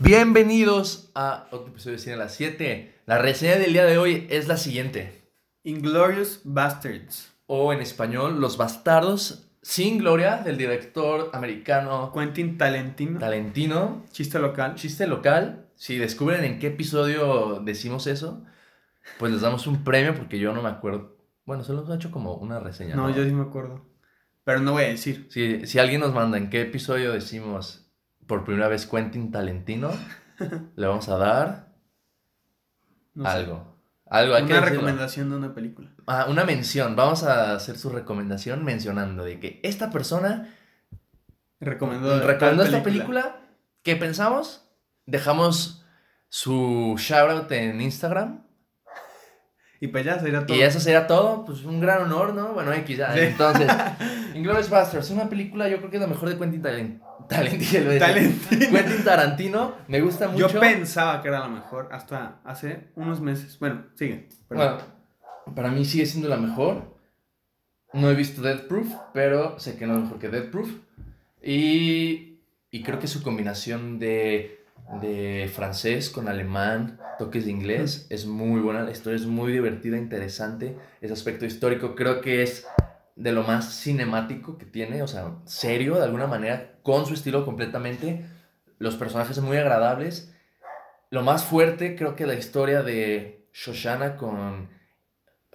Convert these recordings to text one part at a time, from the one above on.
Bienvenidos a otro episodio de Cine a las 7. La reseña del día de hoy es la siguiente. Inglorious Bastards. O en español, Los Bastardos sin Gloria, del director americano Quentin Talentino. Talentino. Chiste local. Chiste local. Si descubren en qué episodio decimos eso, pues les damos un premio porque yo no me acuerdo. Bueno, solo hemos hecho como una reseña. No, yo sí me acuerdo. Pero no voy a decir. Si, si alguien nos manda en qué episodio decimos por primera vez Quentin Talentino, le vamos a dar No sé. algo. Algo, hay que Una recomendación de una película. Ah, una mención. Vamos a hacer su recomendación mencionando de que esta persona Recomendó, esta película. ¿Qué pensamos? Dejamos su shoutout en Instagram. Y pues ya sería todo. Y eso sería todo. Pues un gran honor, ¿no? Bueno, X ya. Sí. Entonces, Inglourious Basterds, una película, yo creo que es la mejor de Quentin Talent- Talentino. Talentino. Quentin Tarantino. Me gusta mucho. Yo pensaba que era la mejor hasta hace unos meses. Bueno, sigue. Bueno, para mí sigue siendo la mejor. No he visto Death Proof, pero sé que no es mejor que Death Proof. Y, y creo que su combinación de, de francés con alemán, toques de inglés, es muy buena. La historia es muy divertida, interesante. Ese aspecto histórico creo que es de lo más cinemático que tiene, o sea, serio de alguna manera, con su estilo completamente. Los personajes muy agradables. Lo más fuerte, creo que la historia de Shoshana con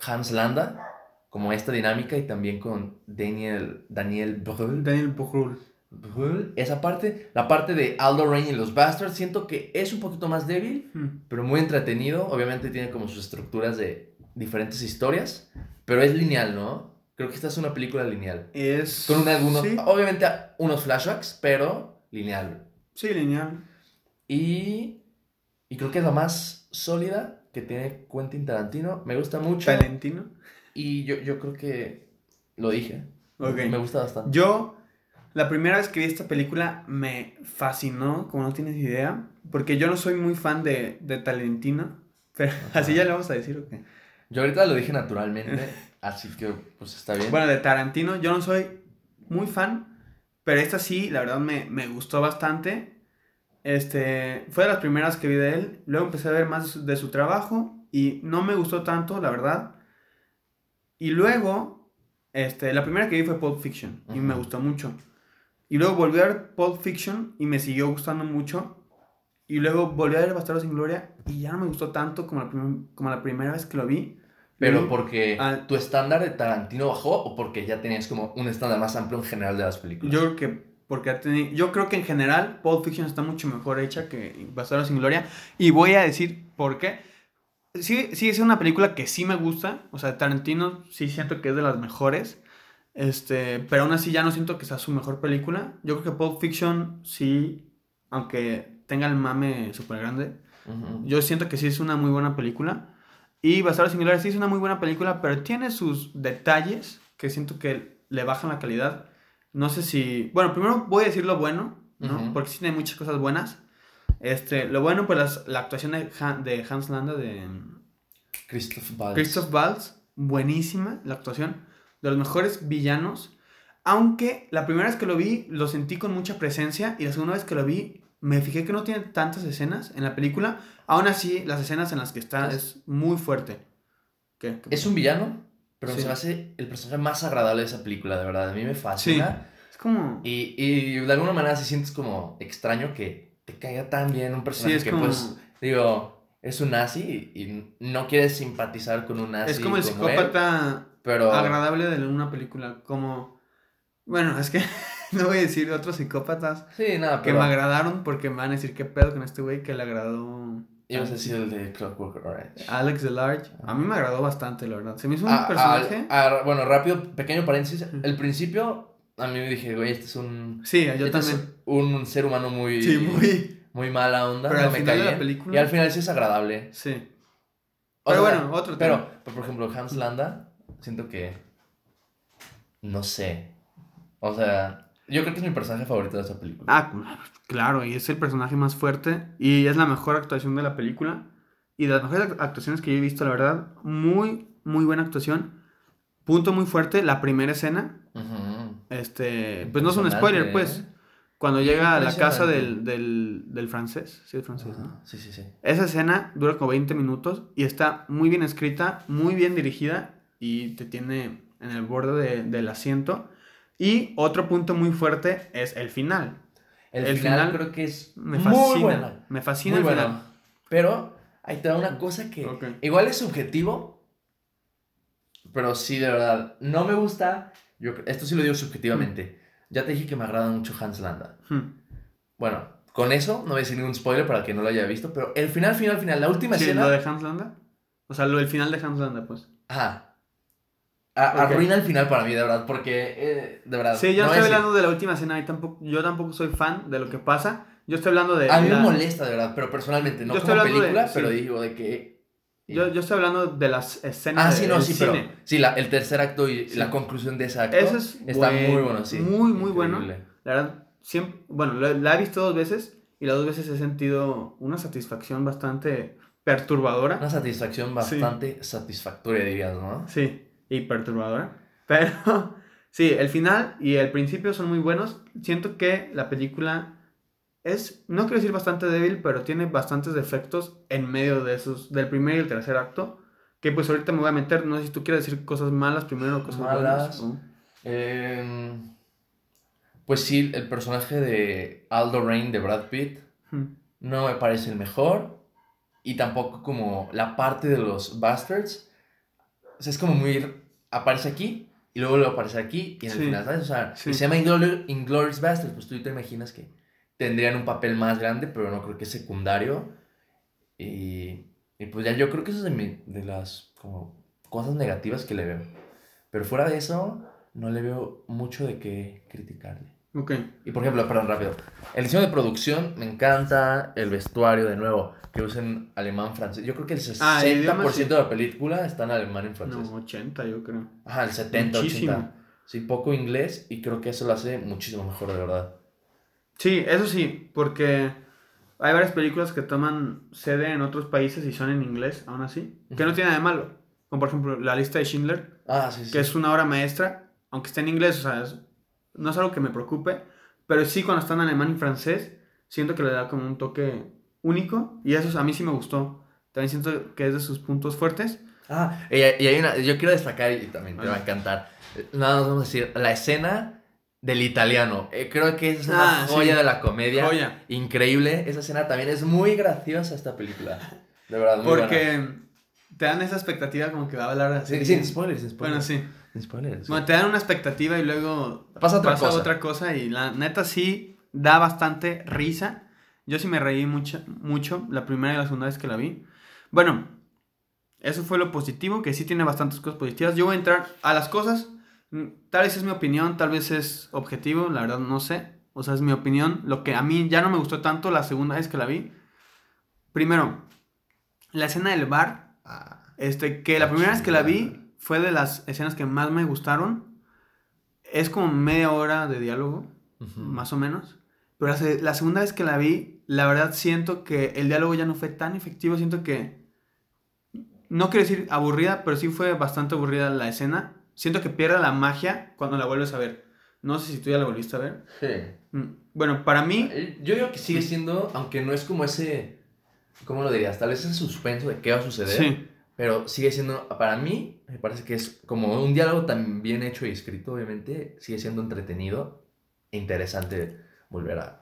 Hans Landa, como esta dinámica, y también con Daniel, Daniel Brühl. Daniel Brühl. Brühl. Esa parte, la parte de Aldo Rain y los Bastards, siento que es un poquito más débil, Hmm. pero muy entretenido. Obviamente tiene como sus estructuras de diferentes historias, pero es lineal, ¿no? Creo que esta es una película lineal. Es. Con algunos, Sí, obviamente unos flashbacks, pero lineal. sí, lineal. Y, y creo que es la más sólida que tiene Quentin Tarantino. Me gusta mucho. Talentino. Y yo, yo creo que lo dije. Ok. Me gusta bastante. Yo, la primera vez que vi esta película me fascinó, como no tienes idea, porque yo no soy muy fan de, de Talentino, pero Ajá. así ya le vamos a decir, ¿o qué? Yo ahorita lo dije naturalmente, así que pues está bien. Bueno, de Tarantino yo no soy muy fan, pero esta sí, la verdad me, me gustó bastante. Este, fue de las primeras que vi de él, luego empecé a ver más de su, trabajo y no me gustó tanto, la verdad. Y luego, este, la primera que vi fue Pulp Fiction y me gustó mucho. Y luego volví a ver Pulp Fiction y me siguió gustando mucho. Y luego volví a ver Bastardos sin Gloria y ya no me gustó tanto como la, como la primera vez que lo vi. Pero porque Ah. tu estándar de Tarantino bajó o porque ya tenías como un estándar más amplio en general de las películas. Yo creo que porque ha teni- yo creo que en general Pulp Fiction está mucho mejor hecha que Bastardos sin Gloria y voy a decir por qué. Sí, sí es una película que sí me gusta, o sea, Tarantino sí siento que es de las mejores. Este, pero aún así ya no siento que sea su mejor película. Yo creo que Pulp Fiction sí, aunque tenga el mame súper grande, Ujú. yo siento que sí es una muy buena película. Y Bastardos sin Gloria sí es una muy buena película, pero tiene sus detalles que siento que le bajan la calidad. No sé si... Bueno, primero voy a decir lo bueno, ¿no? Porque sí tiene muchas cosas buenas. Este, lo bueno, pues las- la actuación de, Han- de Hans Landa, de Christoph Waltz. Christoph Waltz, buenísima la actuación. De los mejores villanos. Aunque la primera vez que lo vi, lo sentí con mucha presencia. Y la segunda vez que lo vi, me fijé que no tiene tantas escenas en la película. Aún así, las escenas en las que está Es- muy fuerte. ¿Qué? ¿Qué Es un villano, pero Sí. se me hace el personaje más agradable de esa película, de verdad. A mí me fascina. Es como... Y, y de alguna manera si sientes como extraño que te caiga tan bien un personaje es que como- pues, digo, es un nazi y no quieres simpatizar con un nazi es como el él, psicópata pero agradable de una película. Como... Bueno, es que no voy a decir otros psicópatas sí, nada, que pero me agradaron porque me van a decir qué pedo con este güey que le agradó... ibas a decir el de Clockwork Orange. Alex Delarge. A mí me agradó bastante, la verdad. Se me hizo un Ah, personaje... ah, ah, bueno, rápido, pequeño paréntesis. El principio, a mí me dije, güey, este es un, Sí, yo este es también. un ser humano muy, Sí, muy. muy mala onda. Pero no al me final de la película- Y al final sí es agradable. Sí. O Pero sea, bueno, otro Pero, tema. pero, por ejemplo, Hans Landa, siento que. No sé. O sea, yo creo que es mi personaje favorito de esa película. Ah, claro, y es el personaje más fuerte. Y es la mejor actuación de la película. Y de las mejores act- actuaciones que yo he visto, la verdad. Muy, muy buena actuación. Punto muy fuerte, la primera escena. Ujú. Este, pues no es un spoiler, pues. ¿eh? Cuando llega a la casa del, del, del francés, sí, el francés, ¿no? Sí, sí, sí. Esa escena dura como 20 minutos y está muy bien escrita, muy bien dirigida y te tiene en el borde de- del asiento. Y otro punto muy fuerte es el final. El, El final, final creo que es Me muy fascina. bueno. Me fascina Muy el bueno. final. Pero ahí te da una cosa que Ok. igual es subjetivo, pero sí, de verdad, no me gusta. Yo, esto sí lo digo subjetivamente. Ya te dije que me agrada mucho Hans Landa. Hmm. Bueno, con eso no voy a decir ningún spoiler para que no lo haya visto, pero el final, final, final, la última Sí, escena. lo de Hans Landa. O sea, lo del final de Hans Landa, pues. Ajá. A- Ok. Arruina el final para mí, de verdad, porque, eh, de verdad. Sí, yo no estoy decir- hablando de la última escena y tampoco, yo tampoco soy fan de lo que pasa. Yo estoy hablando de... A mí me la- molesta, de verdad, pero personalmente, no Yo como hablando de- película, sí. pero digo de que. Yo, yo estoy hablando de las escenas Ah, sí, no, sí, cine. pero. Sí, la- el tercer acto y Sí. la conclusión de ese acto. Eso es está buen- muy bueno, sí. muy, muy bueno. Increíble. La verdad, siempre, bueno, la, la he visto dos veces y las dos veces he sentido una satisfacción bastante perturbadora. Una satisfacción bastante satisfactoria, dirías, ¿no? Sí, y perturbadora. Pero sí, el final y el principio son muy buenos. Siento que la película es, no quiero decir bastante débil, pero tiene bastantes defectos en medio de esos, del primer y el tercer acto. Que pues ahorita me voy a meter, no sé si tú quieres decir cosas malas primero o cosas Malas. buenas. o- Em, pues sí, el personaje de Aldo Rain de Brad Pitt Hmm. no me parece el mejor. Y tampoco como la parte de los Bastards. O sea, es como muy. Aparece aquí y luego lo aparece aquí y en el Sí. final, ¿sabes? O sea, Sí. y se llama Inglori- Inglourious Bastards. Pues tú te imaginas que tendrían un papel más grande, pero no creo que es secundario. Y, y pues ya yo creo que eso es de, mi- de las como, cosas negativas que le veo. Pero fuera de eso, no le veo mucho de qué criticarle. Ok. Y por ejemplo, perdón, rápido. El diseño de producción me encanta. El vestuario, de nuevo, que usan alemán, francés. Yo creo que el 60% Ah, el sí. de la película está en alemán y francés. No, 80 yo creo. Ajá, el 70, Muchísimo. 80. Sí, poco inglés y creo que eso lo hace muchísimo mejor, de verdad. Sí, eso sí, porque hay varias películas que toman sede en otros países y son en inglés, aún así. Que no tiene nada de malo. Como por ejemplo La lista de Schindler, Ah, sí, sí. que es una obra maestra, aunque esté en inglés, o sea, es- no es algo que me preocupe, pero sí cuando está en alemán y francés, siento que le da como un toque único y eso a mí sí me gustó. También siento que es de sus puntos fuertes. Ah, y, y hay una, yo quiero destacar y también te va a encantar. Nada más vamos a decir, la escena del italiano. Eh, creo que es una Ah, sí. joya de la comedia. Joya. Increíble. Esa escena también es muy graciosa esta película. De verdad, muy buena. Porque te dan esa expectativa como que va a hablar así. Sí, sin spoilers, sin Bueno, spoilers. sí. Spoilers. Bueno, te dan una expectativa y luego Pasa otra cosa. otra cosa y la neta sí da bastante risa. Yo sí me reí mucho, mucho la primera y la segunda vez que la vi. Bueno, eso fue lo positivo, que sí tiene bastantes cosas positivas. Yo voy a entrar a las cosas. mm, Tal vez es mi opinión, tal vez es objetivo, la verdad no sé. O sea, es mi opinión. Lo que a mí ya no me gustó tanto la segunda vez que la vi. Primero, la escena del bar. Ah, Este, que la primera vez que la vi fue de las escenas que más me gustaron. Es como media hora de diálogo, más o menos. Pero la segunda vez que la vi, la verdad siento que el diálogo ya no fue tan efectivo. Siento que. No quiero decir aburrida, pero sí fue bastante aburrida la escena. Siento que pierde la magia cuando la vuelves a ver. No sé si tú ya la volviste a ver. Sí. Mm, Bueno, para mí. Eh, Yo digo que sigue siendo, aunque no es como ese. ¿Cómo lo dirías? Tal vez ese suspenso de qué va a suceder. Sí. Pero sigue siendo, para mí, me parece que es como un diálogo tan bien hecho y escrito, obviamente, sigue siendo entretenido e interesante volver a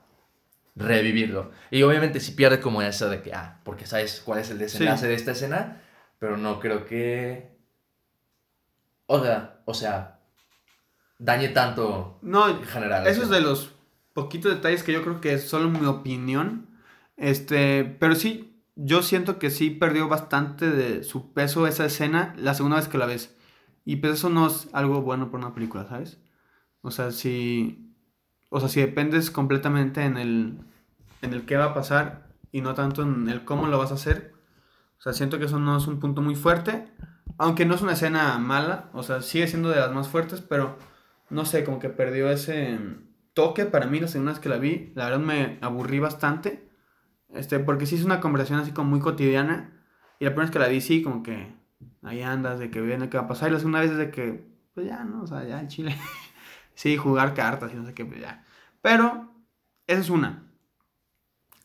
revivirlo. Y obviamente si pierde como eso de que, ah, porque sabes cuál es el desenlace Sí. de esta escena, pero no creo que... O sea, o sea, dañe tanto No, en general. Eso es de los poquitos detalles que yo creo que es solo mi opinión. Este, pero sí, yo siento que sí perdió bastante de su peso esa escena la segunda vez que la ves. Y pues eso no es algo bueno para una película, ¿sabes? O sea, si o sea, si dependes completamente en el en el qué va a pasar y no tanto en el cómo lo vas a hacer. O sea, siento que eso no es un punto muy fuerte, aunque no es una escena mala, o sea, sigue siendo de las más fuertes, pero no sé, como que perdió ese toque para mí la segunda vez que la vi. La verdad me aburrí bastante. Este, porque sí es una conversación así como muy cotidiana. Y la primera vez que la vi, sí, como que ahí andas, de que viene qué va a pasar. Y la segunda vez es de que, pues ya, ¿no? O sea, ya en Chile. sí, jugar cartas y no sé qué, pues ya. Pero esa es una.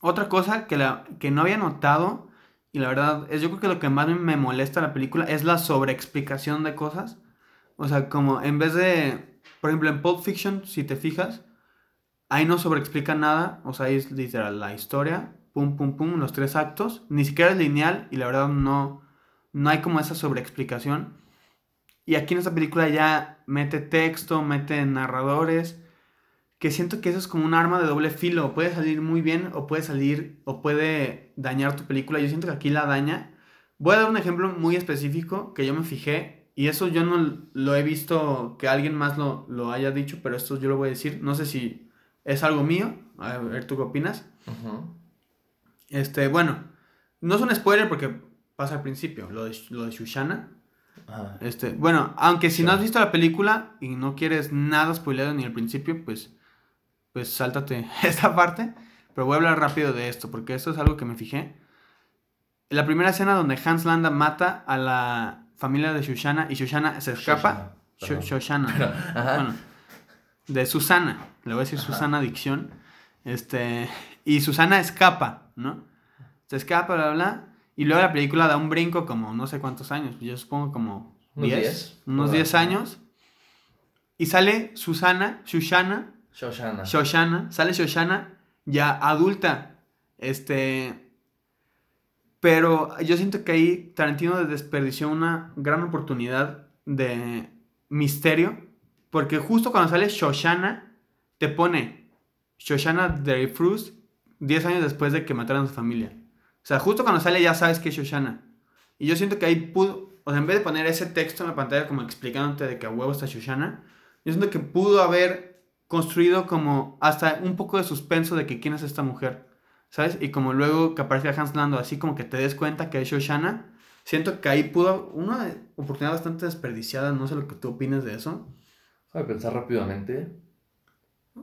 Otra cosa que, la, que no había notado, y la verdad, es yo creo que lo que más me molesta la película es la sobreexplicación de cosas. O sea, como en vez de, por ejemplo, en Pulp Fiction, si te fijas, ahí no sobreexplica nada, o sea, ahí es literal la historia, pum, pum, pum, los tres actos, ni siquiera es lineal y la verdad no, no hay como esa sobreexplicación. Y aquí en esta película ya mete texto, mete narradores, que siento que eso es como un arma de doble filo. Puede salir muy bien o puede salir o puede dañar tu película. Yo siento que aquí la daña. Voy a dar un ejemplo muy específico que yo me fijé y eso yo no lo he visto que alguien más lo, lo haya dicho, pero esto yo lo voy a decir. No sé si es algo mío. A ver, ¿tú qué opinas? Este, bueno, no es un spoiler porque pasa al principio, lo de, lo de Shushana. Este, bueno, aunque si no has visto la película y no quieres nada spoiler ni al principio, pues pues sáltate esta parte. Pero voy a hablar rápido de esto, porque esto es algo que me fijé. La primera escena donde Hans Landa mata a la familia de Shoshana y Shoshana se escapa. Shoshana. Bueno, de Susana. Le voy a decir Susana Adicción. Este, y Susana escapa, ¿no? Se escapa, bla, bla. Y luego la película da un brinco como no sé cuántos años. Yo supongo como 10. Unos 10 años. Y sale Susana, Shoshana, Shoshana. Shoshana, sale Shoshana ya adulta. Este. Pero yo siento que ahí Tarantino desperdició una gran oportunidad de misterio. Porque justo cuando sale Shoshana, te pone Shoshana Dreyfus 10 años después de que mataron a su familia. O sea, justo cuando sale ya sabes que es Shoshana. Y yo siento que ahí pudo, o sea, en vez de poner ese texto en la pantalla como explicándote de que a huevo está Shoshana, yo siento que pudo haber construido como hasta un poco de suspenso de que quién es esta mujer, ¿sabes? Y como luego que aparece Hans Lando, así como que te des cuenta que es Shoshana, siento que ahí pudo, una oportunidad bastante desperdiciada, no sé lo que tú opinas de eso. A pensar rápidamente.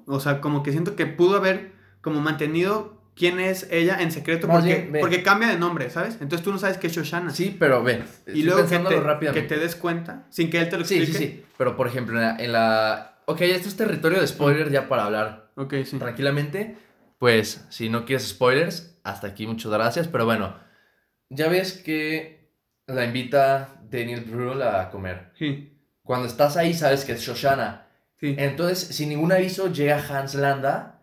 O sea, como que siento que pudo haber como mantenido quién es ella en secreto porque, porque cambia de nombre, ¿sabes? Entonces tú no sabes que es Shoshana. Sí, pero ven. Y luego que te, que te, des cuenta sin que él te lo explique. Sí, sí, sí. Pero por ejemplo, en la Ok, esto es territorio de spoiler ya para hablar tranquilamente. Pues si no quieres spoilers, hasta aquí muchas gracias. Pero bueno, ya ves que la invita Daniel Brühl a comer. Sí. Cuando estás ahí sabes que es Shoshana. Sí. Entonces, sin ningún aviso, llega Hans Landa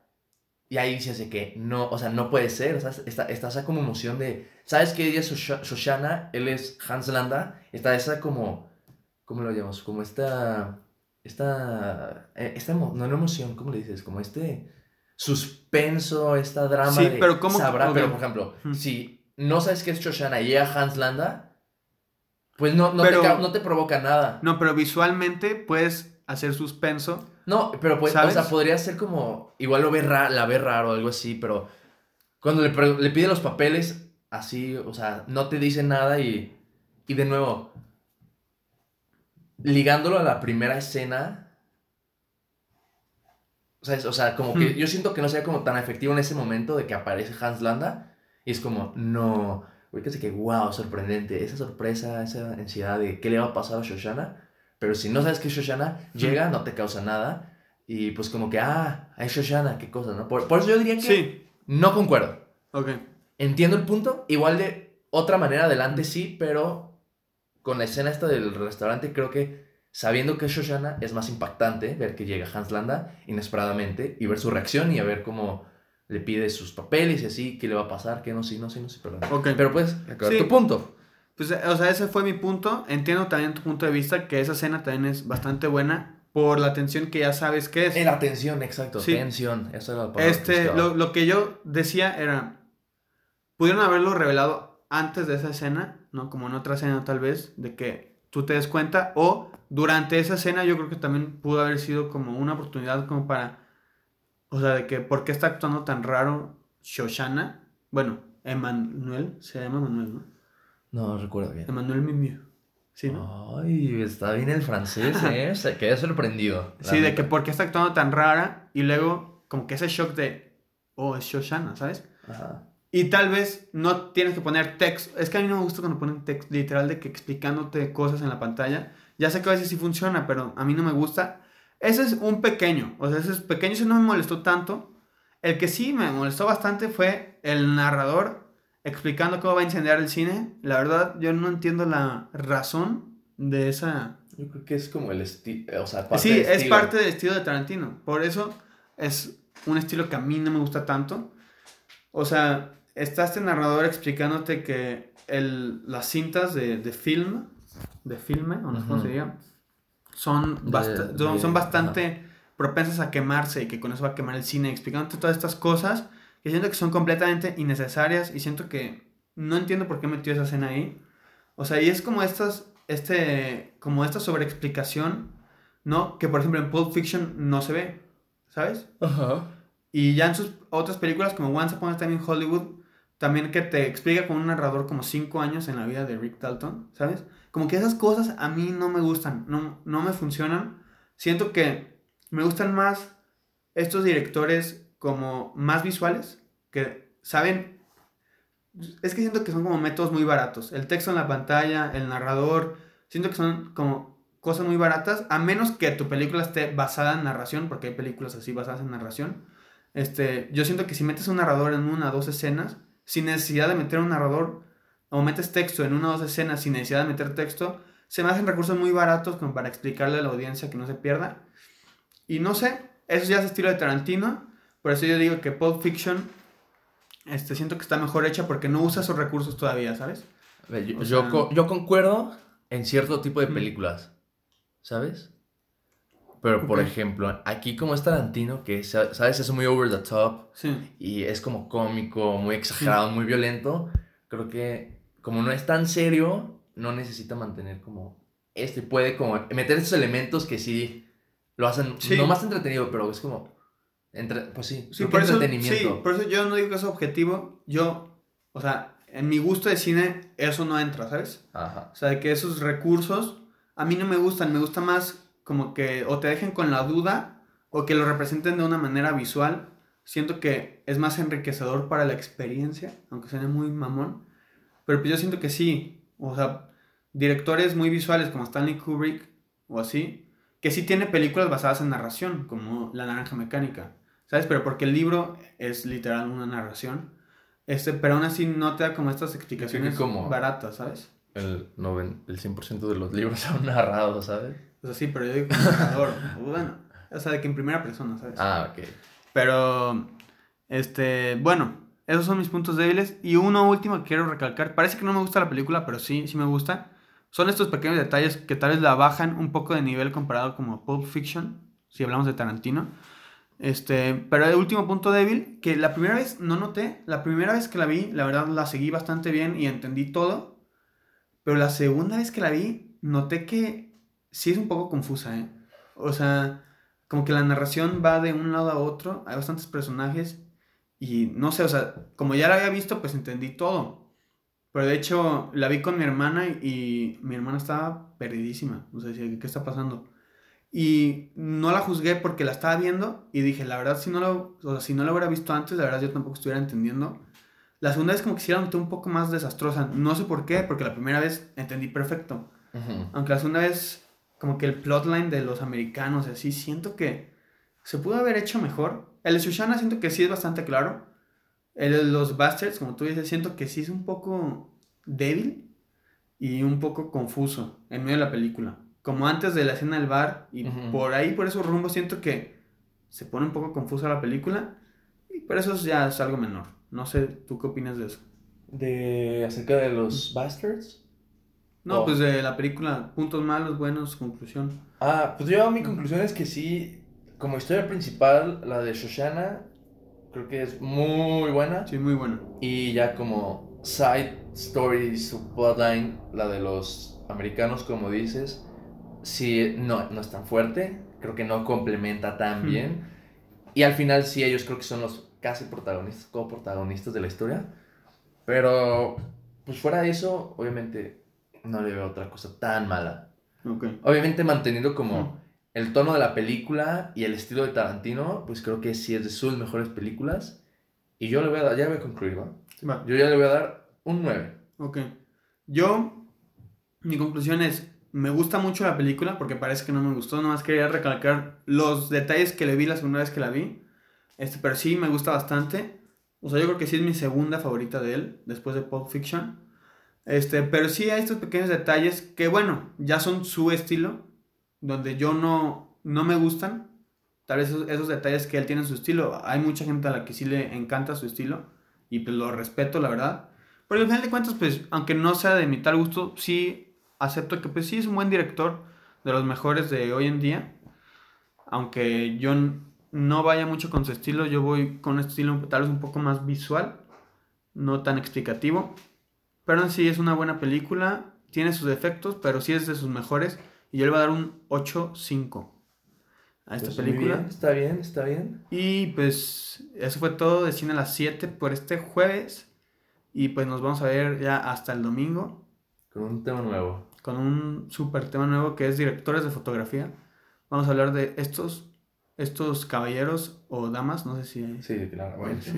y ahí dices de que no, o sea, no puede ser. O sea, está, está esa como emoción de, ¿sabes que ella es Shoshana? Él es Hans Landa. Está esa como, ¿cómo lo llamamos? Como esta esta, eh, esta no, no emoción, ¿cómo le dices? Como este suspenso, esta drama sí, pero ¿cómo? sabrá, pero por ejemplo, si no sabes que es Shoshana y a Hans Landa, pues no, no, te, no te provoca nada. No, pero visualmente puedes hacer suspenso. No, pero pues, o sea, podría ser como, igual lo ve la ve raro o algo así, pero cuando le, le pide los papeles, así, o sea, no te dice nada y, y de nuevo, ligándolo a la primera escena. O sea, como que hmm. yo siento que no sea como tan efectivo en ese momento de que aparece Hans Landa. Y es como, no. sé que, wow, sorprendente. Esa sorpresa, esa ansiedad de qué le va a pasar a Shoshana. Pero si no sabes que Shoshana hmm. llega, no te causa nada. Y pues como que, ah, es Shoshana, qué cosa, ¿no? Por, eso yo diría que sí. no concuerdo. Ok. Entiendo el punto. Igual de otra manera adelante sí, pero con la escena esta del restaurante, creo que sabiendo que es Shoshana es más impactante ver que llega Hans Landa inesperadamente y ver su reacción y a ver cómo le pide sus papeles y así, qué le va a pasar, qué no sé, no sé, no sé, perdón. Pero pues, tu punto. Pues, o sea, ese fue mi punto. Entiendo también tu punto de vista que esa escena también es bastante buena por la tensión que ya sabes que es. La tensión, exacto, tensión. Eso era la este, lo, lo que yo decía era, pudieron haberlo revelado antes de esa escena ¿no? Como en otra escena tal vez, de que tú te des cuenta, o durante esa escena yo creo que también pudo haber sido como una oportunidad como para, o sea, de que, ¿por qué está actuando tan raro Shoshana? Bueno, Emanuel, se llama Emanuel, ¿no? No, recuerdo bien. Emanuel Mimiu. Sí, ¿no? Ay, está bien el francés, ¿eh? Se quedé sorprendido. Sí, de que por qué está actuando tan rara y luego como que ese shock de, oh, es Shoshana, ¿sabes? Ajá. Y tal vez no tienes que poner texto. Es que a mí no me gusta cuando ponen texto literal de que explicándote cosas en la pantalla. Ya sé que a veces sí funciona, pero a mí no me gusta. Ese es un pequeño. O sea, ese es pequeño, ese no me molestó tanto. El que sí me molestó bastante fue el narrador explicando cómo va a incendiar el cine. La verdad, yo no entiendo la razón de esa... Yo creo que es como el estilo, o sea, sí, es parte del estilo de Tarantino. Por eso es un estilo que a mí no me gusta tanto. O sea, está este narrador explicándote que el, las cintas de, de film, de filme, o no sé cómo se diga, son, son, bastante propensas a quemarse y que con eso va a quemar el cine, explicándote todas estas cosas que siento que son completamente innecesarias y siento que no entiendo por qué metió esa escena ahí. O sea, y es como estas, este, como esta sobreexplicación, ¿no? Que por ejemplo en Pulp Fiction no se ve, ¿sabes? Ajá. Y ya en sus otras películas como Once Upon a Time in Hollywood, también que te explica con un narrador como cinco años en la vida de Rick Dalton, ¿sabes? Como que esas cosas a mí no me gustan, no, no me funcionan. Siento que me gustan más estos directores como más visuales, que saben, es que siento que son como métodos muy baratos. El texto en la pantalla, el narrador, siento que son como cosas muy baratas, a menos que tu película esté basada en narración, porque hay películas así basadas en narración. Este, yo siento que si metes un narrador en una o dos escenas, sin necesidad de meter un narrador, o metes texto en una o dos escenas sin necesidad de meter texto, se me hacen recursos muy baratos como para explicarle a la audiencia que no se pierda. Y no sé, eso ya es estilo de Tarantino. Por eso yo digo que Pulp Fiction este, siento que está mejor hecha porque no usa esos recursos todavía, ¿sabes? Yo, yo, concuerdo en cierto tipo de películas, ¿sabes? Pero, por ejemplo, aquí como es Tarantino, que, ¿sabes? Es muy over the top. Sí. Y es como cómico, muy exagerado, muy violento. Creo que como no es tan serio, no necesita mantener como... Este puede como meter esos elementos que sí lo hacen no más entretenido, pero es como. Entre, pues sí, sí por entretenimiento. sí, por eso yo no digo que es objetivo. Yo, o sea, en mi gusto de cine, eso no entra, ¿sabes? Ajá. O sea, que esos recursos a mí no me gustan. Me gusta más como que o te dejen con la duda o que lo representen de una manera visual. Siento que es más enriquecedor para la experiencia, aunque suene muy mamón. Pero pues yo siento que sí. O sea, directores muy visuales como Stanley Kubrick o así, que sí tiene películas basadas en narración, como La Naranja Mecánica, ¿sabes? Pero porque el libro es literal una narración, este, pero aún así no te da como estas explicaciones como baratas, ¿sabes? El, el 100% de los libros son narrados, ¿sabes? O sea, sí, pero yo digo narrador, bueno, o sea, de que en primera persona, ¿sabes? Ah, ok. Pero, este, bueno, esos son mis puntos débiles. Y uno último que quiero recalcar, parece que no me gusta la película, pero sí, sí me gusta son estos pequeños detalles que tal vez la bajan un poco de nivel comparado como Pulp Fiction, si hablamos de Tarantino. Este, pero el último punto débil, que la primera vez no noté, la primera vez que la vi, la verdad la seguí bastante bien y entendí todo, pero la segunda vez que la vi, noté que sí es un poco confusa, ¿eh? O sea, como que la narración va de un lado a otro, hay bastantes personajes y no sé, o sea, como ya la había visto, pues entendí todo. Pero de hecho, la vi con mi hermana y mi hermana estaba perdidísima. O sea, ¿qué está pasando? Y no la juzgué porque la estaba viendo y dije, la verdad, si no lo, o sea, si no lo hubiera visto antes, la verdad yo tampoco estuviera entendiendo. La segunda vez como que sí la noté un poco más desastrosa. No sé por qué, porque la primera vez entendí perfecto. Aunque la segunda vez, como que el plotline de los americanos, así, siento que se pudo haber hecho mejor. El de Shoshana siento que sí es bastante claro. El de los Bastards, como tú dices, siento que sí es un poco débil y un poco confuso en medio de la película. Como antes de la escena del bar y por ahí, por esos rumbos, siento que se pone un poco confusa la película y por eso ya es algo menor. No sé, ¿tú qué opinas de eso? ¿De acerca de los Bastards? No, pues de la película, puntos malos, buenos, conclusión. Ah, pues yo mi conclusión es que sí, como historia principal, la de Shoshana Creo que es muy buena. Sí, muy buena. Y ya como side story, su plotline, la de los americanos, como dices, sí, no, no es tan fuerte. Creo que no complementa tan bien. Y al final sí, ellos creo que son los casi protagonistas, coprotagonistas de la historia. Pero, pues fuera de eso, obviamente no le veo otra cosa tan mala. Okay. Obviamente manteniendo como el tono de la película y el estilo de Tarantino, pues creo que sí es de sus mejores películas. Y yo le voy a dar, ya voy a concluir, ¿no? Yo ya le voy a dar un 9. Ok. Yo, mi conclusión es, me gusta mucho la película porque parece que no me gustó, nomás quería recalcar los detalles que le vi la segunda vez que la vi. Este, pero sí me gusta bastante. O sea, yo creo que sí es mi segunda favorita de él, después de Pulp Fiction. Este, pero sí hay estos pequeños detalles que, bueno, ya son su estilo, donde yo no, no me gustan. Tal vez esos, esos detalles que él tiene en su estilo. Hay mucha gente a la que sí le encanta su estilo y pues lo respeto, la verdad. Pero al final de cuentas, pues, aunque no sea de mi tal gusto, sí acepto que pues sí es un buen director, de los mejores de hoy en día. Aunque yo no vaya mucho con su estilo, yo voy con un estilo tal vez un poco más visual, no tan explicativo. Pero en sí es una buena película, tiene sus defectos, pero sí es de sus mejores. Y yo le voy a dar un 8-5 a esta Pues película. bien, está bien, está bien. Y pues eso fue todo de Cine a las 7 por este jueves. Y pues nos vamos a ver ya hasta el domingo Con un tema nuevo. con un súper tema nuevo que es directores de fotografía. Vamos a hablar de estos, estos caballeros o damas, no sé si... Sí, claro. Bueno, sí.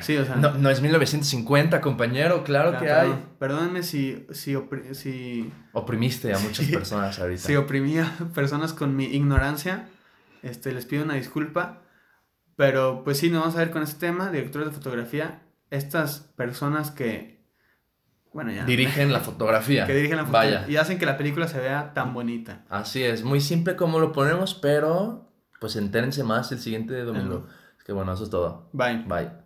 Sí, o sea... No, no es 1950, compañero, claro claro, que hay. perdón- Perdónenme si, si, opri- si, Oprimiste a muchas Sí. personas ahorita. si oprimía personas con mi ignorancia. Este, les pido una disculpa. Pero pues sí, nos vamos a ver con este tema, directores de fotografía. Estas personas que... Bueno, ya... Dirigen la fotografía. que dirigen la fotografía Vaya. y hacen que la película se vea tan bonita. Así es, muy simple como lo ponemos, pero pues entérense más el siguiente domingo. Es que bueno, eso es todo. Bye. Bye.